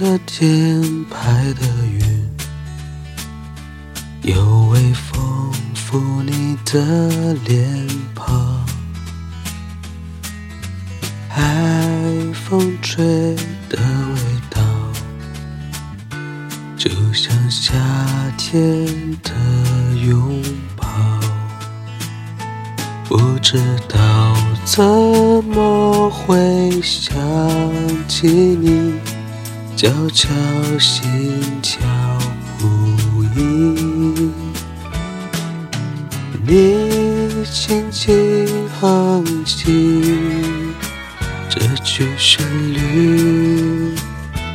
的天，白的云，有微风拂你的脸庞，海风吹的味道，就像夏天的拥抱。不知道怎么会想起你，悄悄心跳不已。你轻轻哼起这曲旋律，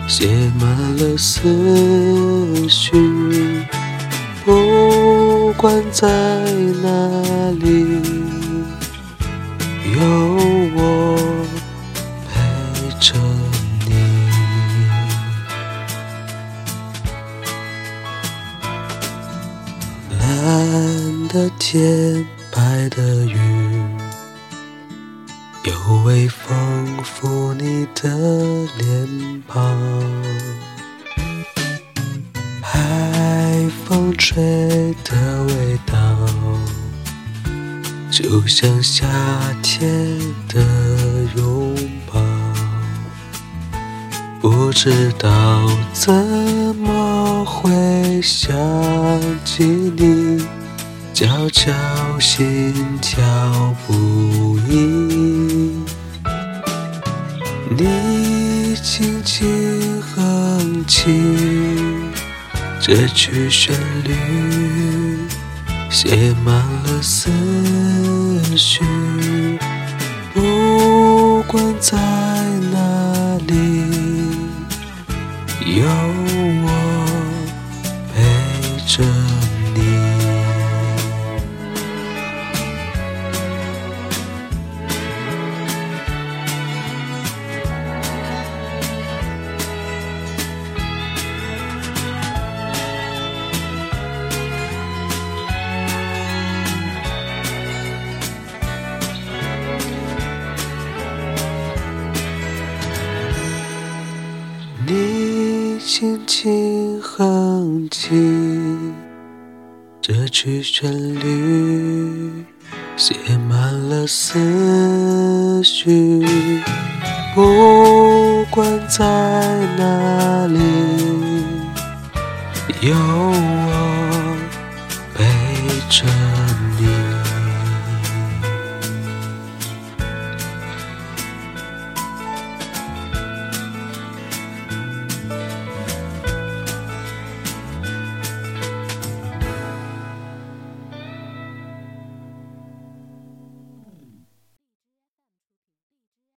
写满了思绪。不管在哪里。有蓝的天，白的云，有微风拂你的脸庞，海风吹的味道。就像夏天的拥抱，不知道怎么会想起你，悄悄心跳不已。你轻轻哼起这曲旋律，写满了思。绪，不管在哪里，有我陪着。你轻轻哼起这曲旋律，写满了思绪。不管在哪里，有我陪着。